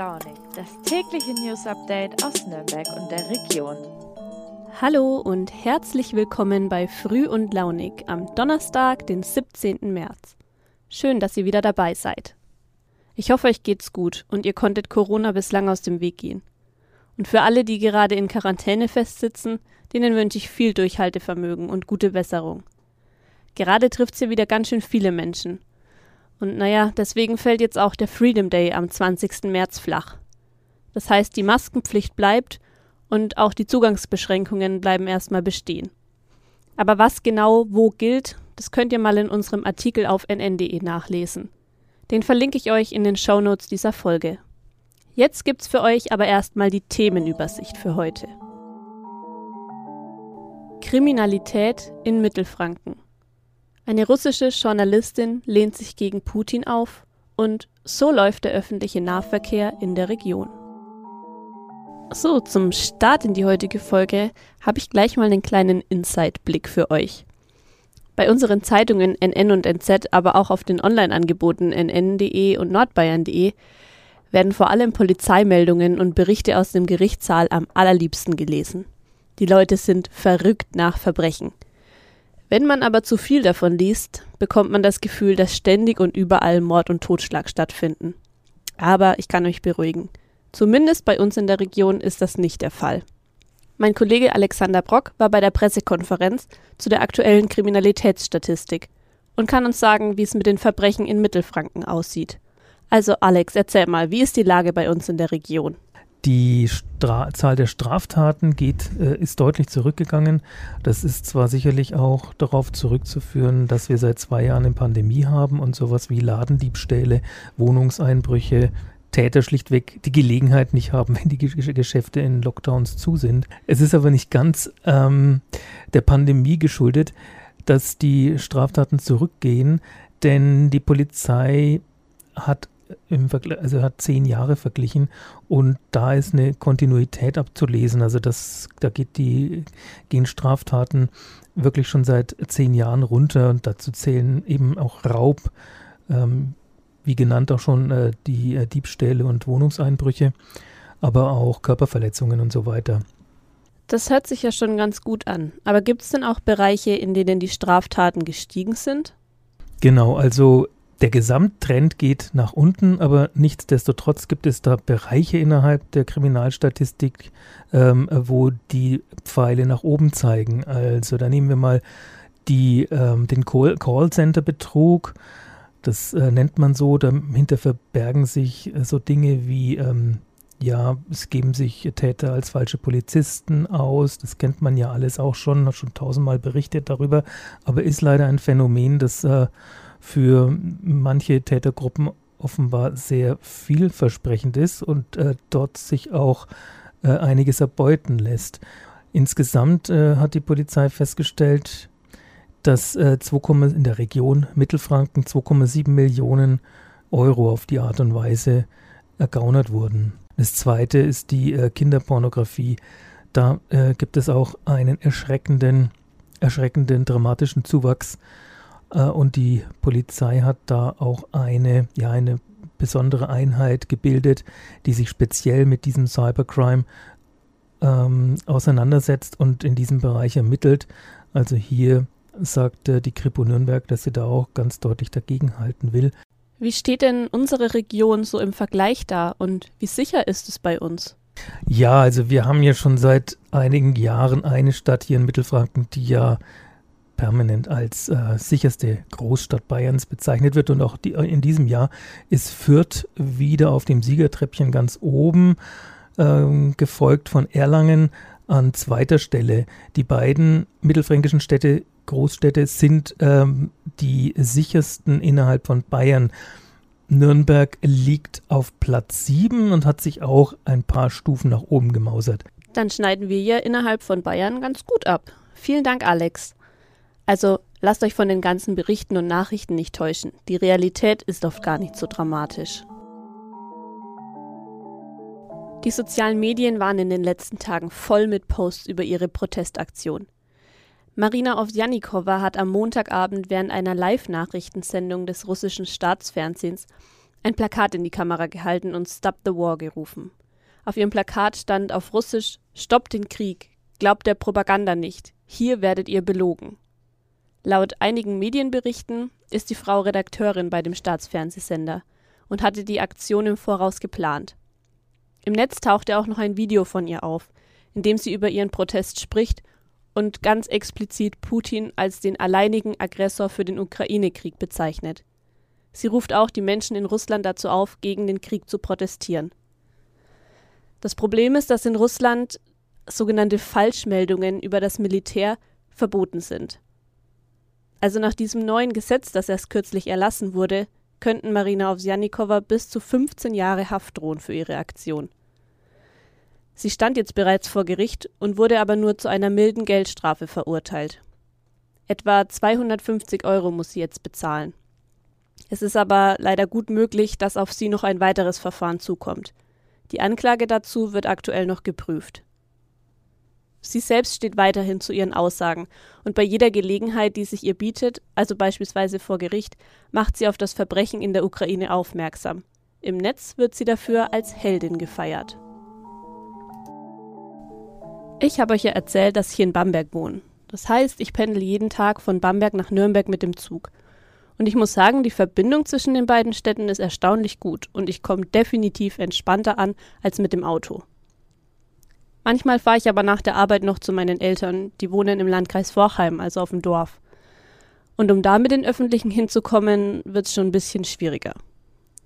Launig, das tägliche News Update aus Nürnberg und der Region. Hallo und herzlich willkommen bei Früh und Launig am Donnerstag, den 17. März. Schön, dass ihr wieder dabei seid. Ich hoffe, euch geht's gut und ihr konntet Corona bislang aus dem Weg gehen. Und für alle, die gerade in Quarantäne festsitzen, denen wünsche ich viel Durchhaltevermögen und gute Besserung. Gerade trifft's hier wieder ganz schön viele Menschen und naja, deswegen fällt jetzt auch der Freedom Day am 20. März flach. Das heißt, die Maskenpflicht bleibt und auch die Zugangsbeschränkungen bleiben erstmal bestehen. Aber was genau wo gilt, das könnt ihr mal in unserem Artikel auf nn.de nachlesen. Den verlinke ich euch in den Shownotes dieser Folge. Jetzt gibt's für euch aber erstmal die Themenübersicht für heute. Kriminalität in Mittelfranken. Eine russische Journalistin lehnt sich gegen Putin auf und so läuft der öffentliche Nahverkehr in der Region. So, zum Start in die heutige Folge habe ich gleich mal einen kleinen Inside-Blick für euch. Bei unseren Zeitungen NN und NZ, aber auch auf den Online-Angeboten nn.de und nordbayern.de werden vor allem Polizeimeldungen und Berichte aus dem Gerichtssaal am allerliebsten gelesen. Die Leute sind verrückt nach Verbrechen. Wenn man aber zu viel davon liest, bekommt man das Gefühl, dass ständig und überall Mord und Totschlag stattfinden. Aber ich kann euch beruhigen. Zumindest bei uns in der Region ist das nicht der Fall. Mein Kollege Alexander Brock war bei der Pressekonferenz zu der aktuellen Kriminalitätsstatistik und kann uns sagen, wie es mit den Verbrechen in Mittelfranken aussieht. Also Alex, erzähl mal, wie ist die Lage bei uns in der Region? Die Stra Zahl der Straftaten geht, äh, ist deutlich zurückgegangen. Das ist zwar sicherlich auch darauf zurückzuführen, dass wir seit zwei Jahren eine Pandemie haben und sowas wie Ladendiebstähle, Wohnungseinbrüche, Täter schlichtweg die Gelegenheit nicht haben, wenn die Geschäfte in Lockdowns zu sind. Es ist aber nicht ganz ähm, der Pandemie geschuldet, dass die Straftaten zurückgehen, denn die Polizei hat im Vergleich, also hat zehn Jahre verglichen und da ist eine Kontinuität abzulesen. Also das, da geht die, gehen Straftaten wirklich schon seit zehn Jahren runter und dazu zählen eben auch Raub, ähm, wie genannt auch schon äh, die äh, Diebstähle und Wohnungseinbrüche, aber auch Körperverletzungen und so weiter. Das hört sich ja schon ganz gut an. Aber gibt es denn auch Bereiche, in denen die Straftaten gestiegen sind? Genau, also der Gesamttrend geht nach unten, aber nichtsdestotrotz gibt es da Bereiche innerhalb der Kriminalstatistik, ähm, wo die Pfeile nach oben zeigen. Also da nehmen wir mal die, ähm, den Callcenter-Betrug. Das äh, nennt man so. Dahinter verbergen sich äh, so Dinge wie, ähm, ja, es geben sich Täter als falsche Polizisten aus. Das kennt man ja alles auch schon, hat schon tausendmal berichtet darüber, aber ist leider ein Phänomen, das äh, für manche Tätergruppen offenbar sehr vielversprechend ist und äh, dort sich auch äh, einiges erbeuten lässt. Insgesamt äh, hat die Polizei festgestellt, dass 2, äh, in der Region Mittelfranken 2,7 Millionen Euro auf die Art und Weise ergaunert wurden. Das zweite ist die äh, Kinderpornografie. Da äh, gibt es auch einen erschreckenden, erschreckenden, dramatischen Zuwachs und die Polizei hat da auch eine, ja, eine besondere Einheit gebildet, die sich speziell mit diesem Cybercrime ähm, auseinandersetzt und in diesem Bereich ermittelt. Also hier sagt äh, die Kripo Nürnberg, dass sie da auch ganz deutlich dagegenhalten will. Wie steht denn unsere Region so im Vergleich da und wie sicher ist es bei uns? Ja, also wir haben ja schon seit einigen Jahren eine Stadt hier in Mittelfranken, die ja permanent als äh, sicherste Großstadt Bayerns bezeichnet wird. Und auch die, in diesem Jahr ist Fürth wieder auf dem Siegertreppchen ganz oben, ähm, gefolgt von Erlangen an zweiter Stelle. Die beiden mittelfränkischen Städte, Großstädte sind ähm, die sichersten innerhalb von Bayern. Nürnberg liegt auf Platz 7 und hat sich auch ein paar Stufen nach oben gemausert. Dann schneiden wir hier innerhalb von Bayern ganz gut ab. Vielen Dank, Alex. Also lasst euch von den ganzen Berichten und Nachrichten nicht täuschen. Die Realität ist oft gar nicht so dramatisch. Die sozialen Medien waren in den letzten Tagen voll mit Posts über ihre Protestaktion. Marina Ovsjanikova hat am Montagabend während einer Live-Nachrichtensendung des russischen Staatsfernsehens ein Plakat in die Kamera gehalten und Stop the War gerufen. Auf ihrem Plakat stand auf Russisch Stoppt den Krieg, glaubt der Propaganda nicht, hier werdet ihr belogen. Laut einigen Medienberichten ist die Frau Redakteurin bei dem Staatsfernsehsender und hatte die Aktion im Voraus geplant. Im Netz tauchte auch noch ein Video von ihr auf, in dem sie über ihren Protest spricht und ganz explizit Putin als den alleinigen Aggressor für den Ukraine-Krieg bezeichnet. Sie ruft auch die Menschen in Russland dazu auf, gegen den Krieg zu protestieren. Das Problem ist, dass in Russland sogenannte Falschmeldungen über das Militär verboten sind. Also nach diesem neuen Gesetz, das erst kürzlich erlassen wurde, könnten Marina Ovsjanikova bis zu 15 Jahre Haft drohen für ihre Aktion. Sie stand jetzt bereits vor Gericht und wurde aber nur zu einer milden Geldstrafe verurteilt. Etwa 250 Euro muss sie jetzt bezahlen. Es ist aber leider gut möglich, dass auf sie noch ein weiteres Verfahren zukommt. Die Anklage dazu wird aktuell noch geprüft. Sie selbst steht weiterhin zu ihren Aussagen und bei jeder Gelegenheit, die sich ihr bietet, also beispielsweise vor Gericht, macht sie auf das Verbrechen in der Ukraine aufmerksam. Im Netz wird sie dafür als Heldin gefeiert. Ich habe euch ja erzählt, dass ich in Bamberg wohne. Das heißt, ich pendle jeden Tag von Bamberg nach Nürnberg mit dem Zug. Und ich muss sagen, die Verbindung zwischen den beiden Städten ist erstaunlich gut und ich komme definitiv entspannter an als mit dem Auto. Manchmal fahre ich aber nach der Arbeit noch zu meinen Eltern, die wohnen im Landkreis Vorheim, also auf dem Dorf. Und um da mit den Öffentlichen hinzukommen, wird es schon ein bisschen schwieriger.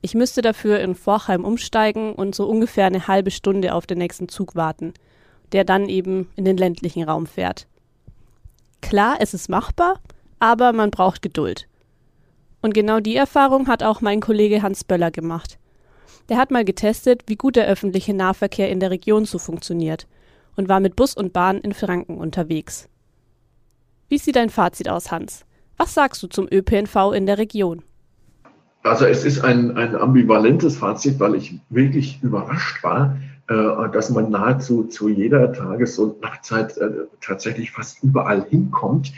Ich müsste dafür in Vorheim umsteigen und so ungefähr eine halbe Stunde auf den nächsten Zug warten – der dann eben in den ländlichen Raum fährt. Klar, es ist machbar, aber man braucht Geduld. Und genau die Erfahrung hat auch mein Kollege Hans Böller gemacht. Der hat mal getestet, wie gut der öffentliche Nahverkehr in der Region so funktioniert und war mit Bus und Bahn in Franken unterwegs. Wie sieht dein Fazit aus, Hans? Was sagst du zum ÖPNV in der Region? Also es ist ein, ein ambivalentes Fazit, weil ich wirklich überrascht war, äh, dass man nahezu zu jeder Tages- und Nachtzeit äh, tatsächlich fast überall hinkommt.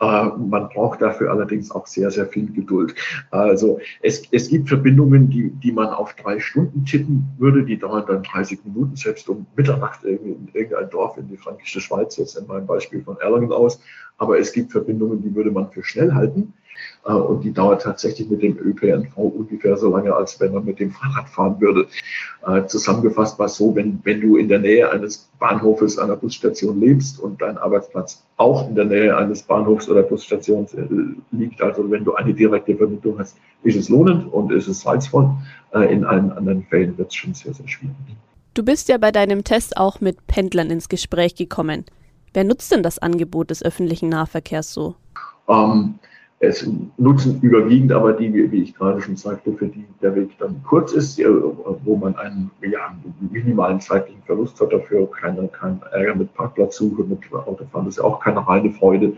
Äh, man braucht dafür allerdings auch sehr, sehr viel Geduld. Also es, es gibt Verbindungen, die, die man auf drei Stunden tippen würde, die dauern dann 30 Minuten, selbst um Mitternacht in irgendein Dorf in die fränkische Schweiz, jetzt in meinem Beispiel von Erlangen aus. Aber es gibt Verbindungen, die würde man für schnell halten. Äh, und die dauert tatsächlich mit dem ÖPNV ungefähr so lange, als wenn man mit dem Fahrrad fahren würde. Äh, zusammengefasst war es so, wenn, wenn du in der Nähe eines Bahnhofes, einer Busstation lebst und dein Arbeitsplatz auch in der Nähe eines Bahnhofs oder Busstations äh, liegt, also wenn du eine direkte Verbindung hast, ist es lohnend und ist es salzvoll. In allen anderen Fällen wird es schon sehr, sehr schwierig. Du bist ja bei deinem Test auch mit Pendlern ins Gespräch gekommen. Wer nutzt denn das Angebot des öffentlichen Nahverkehrs so? Ähm, es nutzen überwiegend aber die, wie ich gerade schon sagte, für die der Weg dann kurz ist, wo man einen ja, minimalen zeitlichen Verlust hat, dafür keinen kein Ärger mit Parkplatzsuche, mit Autofahren, das ist ja auch keine reine Freude.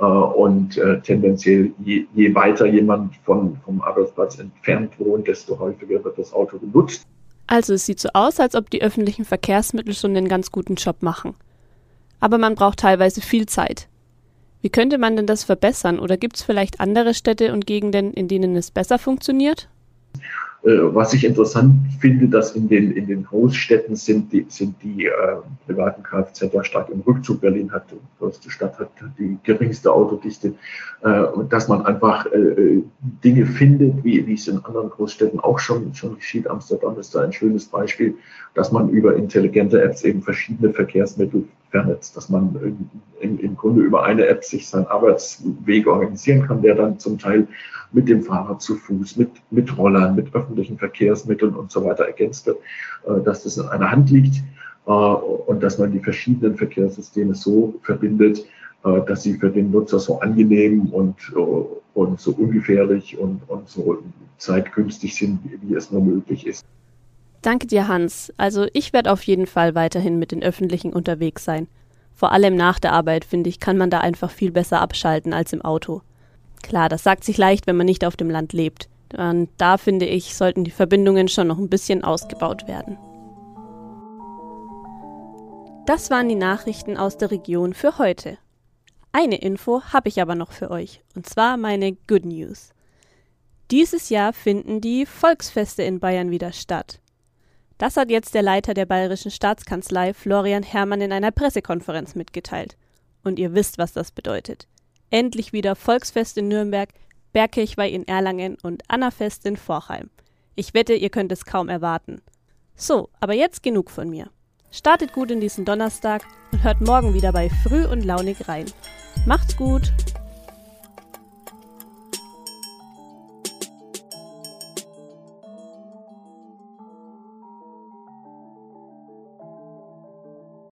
Äh, und äh, tendenziell, je, je weiter jemand von, vom Arbeitsplatz entfernt wohnt, desto häufiger wird das Auto genutzt. Also es sieht so aus, als ob die öffentlichen Verkehrsmittel schon einen ganz guten Job machen. Aber man braucht teilweise viel Zeit. Wie könnte man denn das verbessern? Oder gibt es vielleicht andere Städte und Gegenden, in denen es besser funktioniert? Äh, was ich interessant finde, dass in den, in den Großstädten sind die, sind die äh, privaten Kfz ja stark im Rückzug. Berlin hat die größte Stadt, hat die geringste Autodichte. Äh, dass man einfach äh, äh, Dinge findet, wie, wie es in anderen Großstädten auch schon, schon geschieht. Amsterdam ist da ein schönes Beispiel, dass man über intelligente Apps eben verschiedene Verkehrsmittel vernetzt, dass man im, im Grunde über eine App sich seinen Arbeitsweg organisieren kann, der dann zum Teil mit dem Fahrrad zu Fuß, mit, mit Rollern, mit öffentlichen Verkehrsmitteln und so weiter ergänzt wird, dass das in einer Hand liegt und dass man die verschiedenen Verkehrssysteme so verbindet, dass sie für den Nutzer so angenehm und, und so ungefährlich und, und so zeitgünstig sind, wie, wie es nur möglich ist. Danke dir, Hans. Also ich werde auf jeden Fall weiterhin mit den Öffentlichen unterwegs sein. Vor allem nach der Arbeit, finde ich, kann man da einfach viel besser abschalten als im Auto. Klar, das sagt sich leicht, wenn man nicht auf dem Land lebt. Und da finde ich, sollten die Verbindungen schon noch ein bisschen ausgebaut werden. Das waren die Nachrichten aus der Region für heute. Eine Info habe ich aber noch für euch, und zwar meine Good News. Dieses Jahr finden die Volksfeste in Bayern wieder statt. Das hat jetzt der Leiter der Bayerischen Staatskanzlei Florian Herrmann in einer Pressekonferenz mitgeteilt. Und ihr wisst, was das bedeutet. Endlich wieder Volksfest in Nürnberg, Bergkirchweih in Erlangen und Annafest in Vorheim. Ich wette, ihr könnt es kaum erwarten. So, aber jetzt genug von mir. Startet gut in diesen Donnerstag und hört morgen wieder bei Früh und Launig rein. Macht's gut!